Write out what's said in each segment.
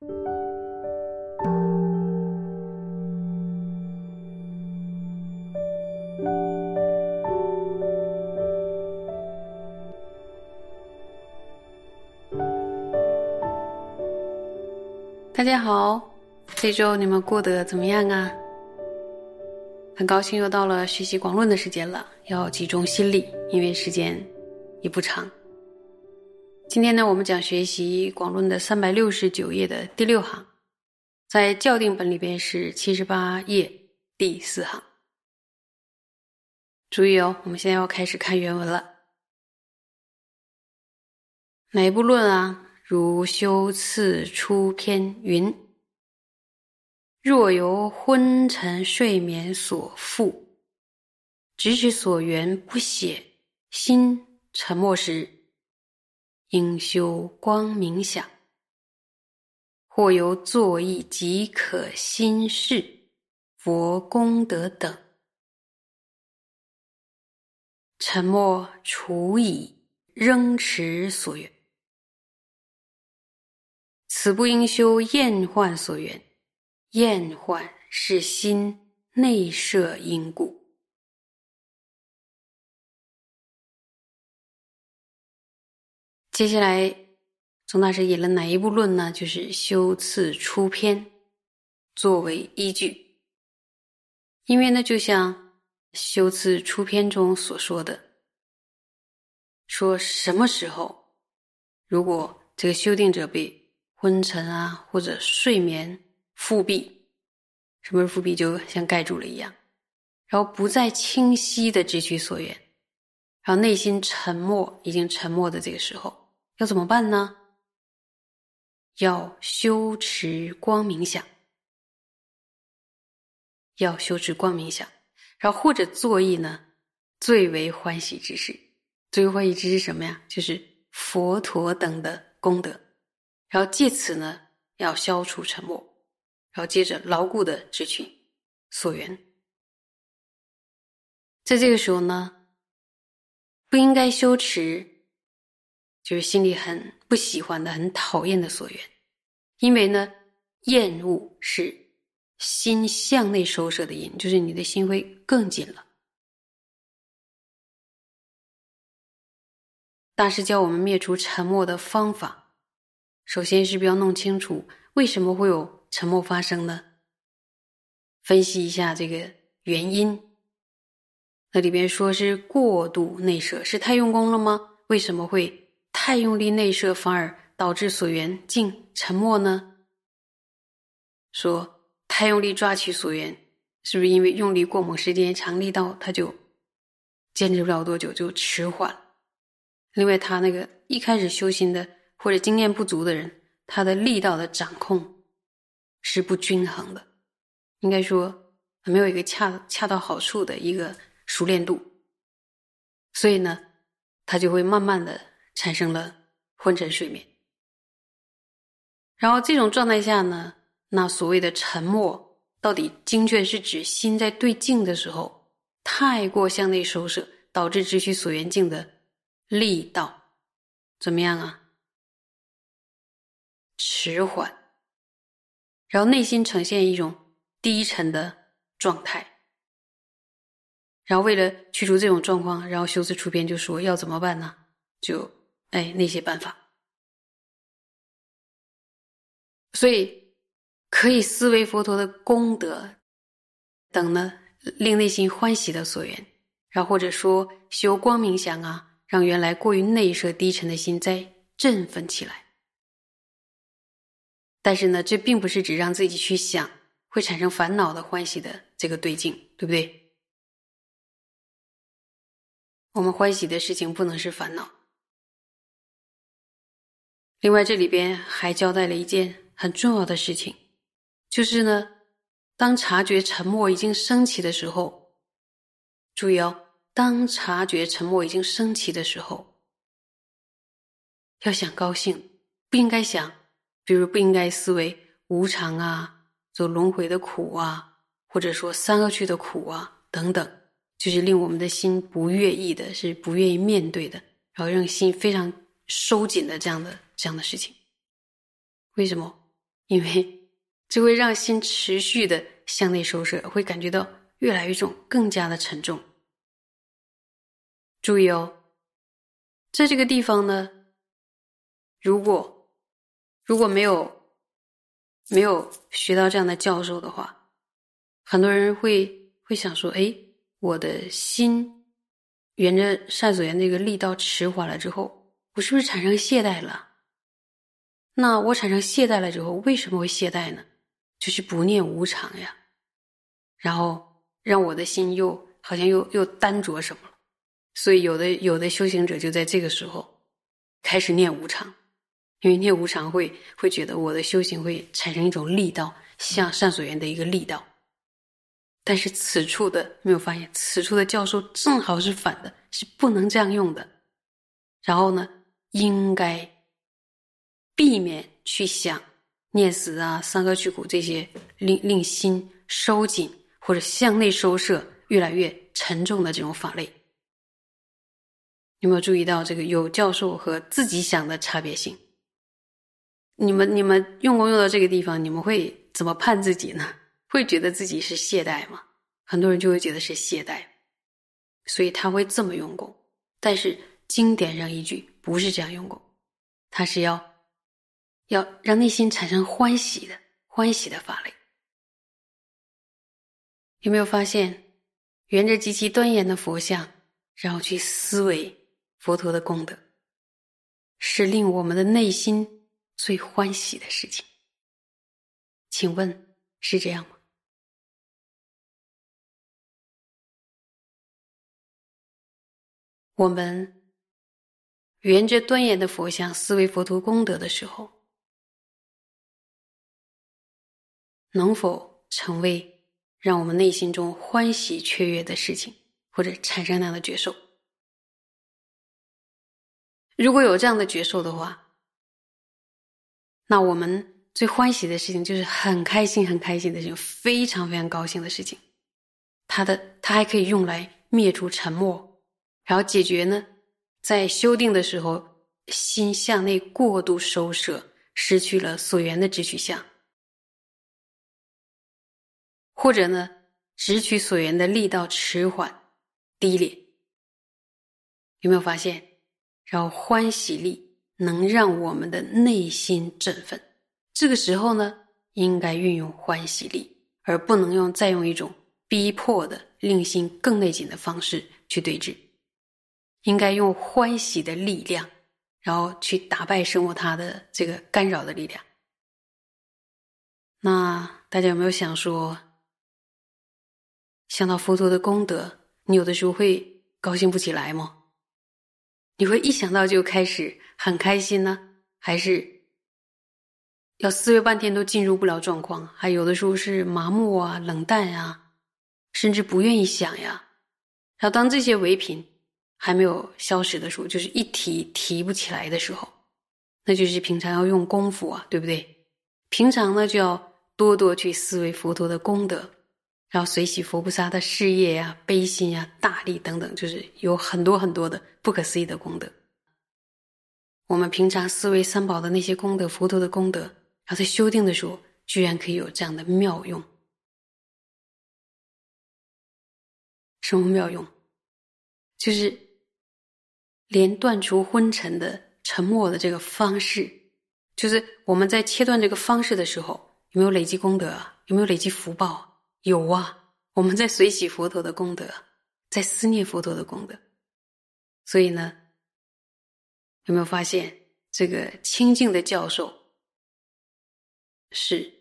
大家好，这周你们过得怎么样啊？很高兴又到了学习广论的时间了，要集中心力，因为时间也不长。今天呢，我们讲学习广论的三百六十九页的第六行，在校订本里边是七十八页第四行。注意哦，我们现在要开始看原文了。哪一部论啊？如修次出篇云：若由昏沉睡眠所缚，直指所缘不显，心沉默时，应修光明想；或由作意即可心事，佛功德等，沉默除矣，仍持所缘。此不应修厌患所缘，厌患是心内设因故。接下来，宗大师引了哪一部论呢？就是修次出篇作为依据，因为呢，就像修次出篇中所说的，说什么时候，如果这个修订者被昏沉啊，或者睡眠复闭，什么是复闭？就像盖住了一样，然后不再清晰的知取所缘，然后内心沉默，已经沉默的这个时候，要怎么办呢？要修持光明想，要修持光明想，然后或者作意呢，最为欢喜之事，最为欢喜之事什么呀？就是佛陀等的功德。然后借此呢，要消除沉默，然后接着牢固的执取所缘。在这个时候呢，不应该修持，就是心里很不喜欢的、很讨厌的所缘，因为呢，厌恶是心向内收摄的因，就是你的心会更紧了。大师教我们灭除沉默的方法。首先是不要弄清楚为什么会有沉默发生呢？分析一下这个原因。那里边说是过度内摄，是太用功了吗？为什么会太用力内摄，反而导致所缘静沉默呢？说太用力抓取所缘，是不是因为用力过猛，时间长，力道它就坚持不了多久，就迟缓？另外，他那个一开始修行的。或者经验不足的人，他的力道的掌控是不均衡的，应该说没有一个恰恰到好处的一个熟练度，所以呢，他就会慢慢的产生了昏沉睡眠。然后这种状态下呢，那所谓的沉默，到底精确是指心在对镜的时候太过向内收摄，导致直取所缘境的力道怎么样啊？迟缓，然后内心呈现一种低沉的状态，然后为了去除这种状况，然后修辞出篇就说要怎么办呢？就哎那些办法，所以可以思维佛陀的功德等呢，令内心欢喜的所缘，然后或者说修光明想啊，让原来过于内摄低沉的心再振奋起来。但是呢，这并不是指让自己去想会产生烦恼的欢喜的这个对境，对不对？我们欢喜的事情不能是烦恼。另外，这里边还交代了一件很重要的事情，就是呢，当察觉沉默已经升起的时候，注意哦，当察觉沉默已经升起的时候，要想高兴，不应该想。比如不应该思维无常啊，走轮回的苦啊，或者说三恶趣的苦啊等等，就是令我们的心不愿意的，是不愿意面对的，然后让心非常收紧的这样的这样的事情。为什么？因为这会让心持续的向内收摄，会感觉到越来越重，更加的沉重。注意哦，在这个地方呢，如果如果没有没有学到这样的教授的话，很多人会会想说：“哎，我的心沿着善所缘这个力道迟缓了之后，我是不是产生懈怠了？那我产生懈怠了之后，为什么会懈怠呢？就是不念无常呀，然后让我的心又好像又又单着什么了。”所以，有的有的修行者就在这个时候开始念无常，因为念无常会会觉得我的修行会产生一种力道，像善所缘的一个力道。但是此处的没有发现，此处的教授正好是反的，是不能这样用的。然后呢，应该避免去想念死啊、三恶去苦这些令令心收紧或者向内收摄越来越沉重的这种法类。有没有注意到这个有教授和自己想的差别性？你们你们用功用到这个地方，你们会怎么判自己呢？会觉得自己是懈怠吗？很多人就会觉得是懈怠，所以他会这么用功。但是经典上一句不是这样用功，他是要要让内心产生欢喜的欢喜的法类。有没有发现，沿着极其端严的佛像，然后去思维？佛陀的功德是令我们的内心最欢喜的事情，请问是这样吗？我们沿着端严的佛像思维佛陀功德的时候，能否成为让我们内心中欢喜雀跃的事情，或者产生那样的觉受？如果有这样的觉受的话，那我们最欢喜的事情就是很开心、很开心的事情，非常非常高兴的事情。它的它还可以用来灭除沉默，然后解决呢，在修订的时候心向内过度收摄，失去了所缘的直取相，或者呢，直取所缘的力道迟缓、低劣。有没有发现？然后欢喜力能让我们的内心振奋，这个时候呢，应该运用欢喜力，而不能用再用一种逼迫的令心更内紧的方式去对峙。应该用欢喜的力量，然后去打败生活它的这个干扰的力量。那大家有没有想说，想到佛陀的功德，你有的时候会高兴不起来吗？你会一想到就开始很开心呢，还是要思维半天都进入不了状况？还有的时候是麻木啊、冷淡呀，甚至不愿意想呀。然后当这些唯品还没有消失的时候，就是一提提不起来的时候，那就是平常要用功夫啊，对不对？平常呢就要多多去思维佛陀的功德。然后随喜佛菩萨的事业呀、悲心呀、大力等等，就是有很多很多的不可思议的功德。我们平常思维三宝的那些功德、佛陀的功德，然后在修订的时候，居然可以有这样的妙用。什么妙用？就是连断除昏沉的沉默的这个方式，就是我们在切断这个方式的时候，有没有累积功德？有没有累积福报？有啊，我们在随喜佛陀的功德，在思念佛陀的功德，所以呢，有没有发现这个清净的教授是，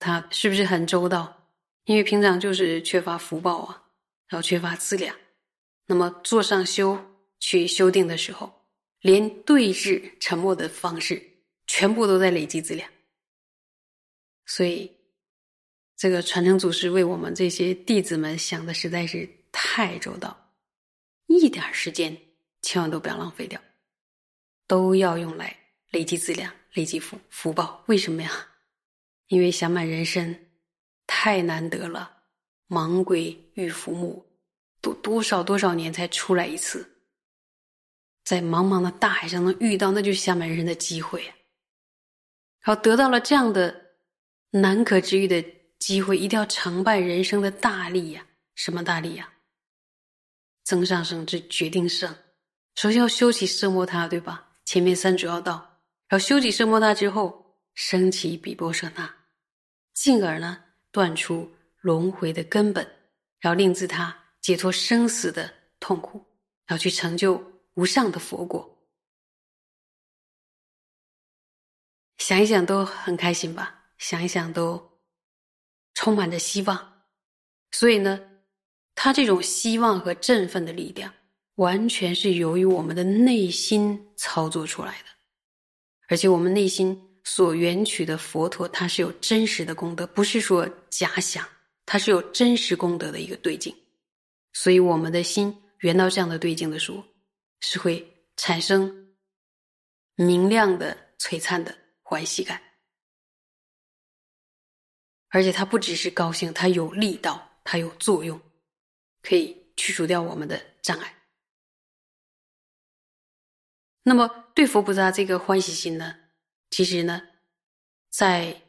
他是不是很周到？因为平常就是缺乏福报啊，然后缺乏资粮，那么坐上修去修定的时候，连对峙沉默的方式，全部都在累积资粮，所以。这个传承祖师为我们这些弟子们想的实在是太周到，一点时间千万都不要浪费掉，都要用来累积资粮、累积福福报。为什么呀？因为想满人生太难得了，盲鬼遇浮木，多多少多少年才出来一次，在茫茫的大海上能遇到，那就是想满人生的机会。然后得到了这样的难可治愈的机会，一定要成败人生的大利呀！什么大利呀？增上生之决定胜，首先要修起色摩他，对吧？前面三主要道，然后修起色摩他之后，升起比波舍那，进而呢断除轮回的根本，然后令自他解脱生死的痛苦，然后去成就无上的佛果。想一想都很开心吧？想一想都充满着希望。所以呢，他这种希望和振奋的力量，完全是由于我们的内心操作出来的。而且我们内心所缘取的佛陀，它是有真实的功德，不是说假想，它是有真实功德的一个对境。所以我们的心缘到这样的对境的时候，是会产生明亮的、璀璨的。欢喜感，而且它不只是高兴，它有力道，它有作用，可以去除掉我们的障碍。那么，对佛菩萨这个欢喜心呢？其实呢，在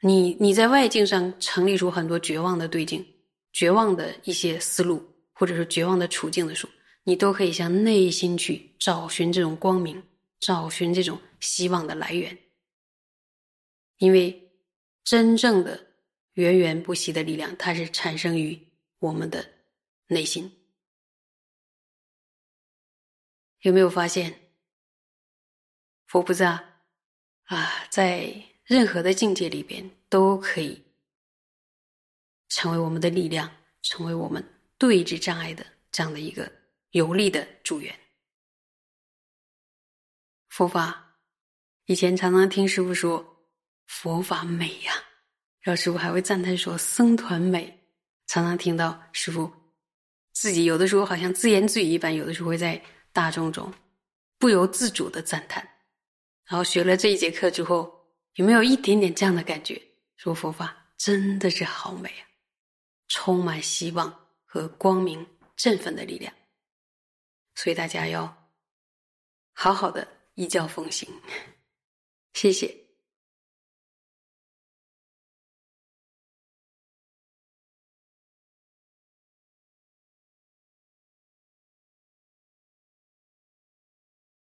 你你在外境上成立出很多绝望的对境、绝望的一些思路，或者是绝望的处境的时候，你都可以向内心去找寻这种光明。找寻这种希望的来源，因为真正的源源不息的力量，它是产生于我们的内心。有没有发现，佛菩萨啊，在任何的境界里边都可以成为我们的力量，成为我们对峙障碍的这样的一个有力的助缘。佛法，以前常常听师傅说佛法美呀，然后师傅还会赞叹说僧团美。常常听到师傅自己有的时候好像自言自语一般，有的时候会在大众中不由自主的赞叹。然后学了这一节课之后，有没有一点点这样的感觉？说佛法真的是好美啊，充满希望和光明振奋的力量。所以大家要好好的。依教奉行，谢谢。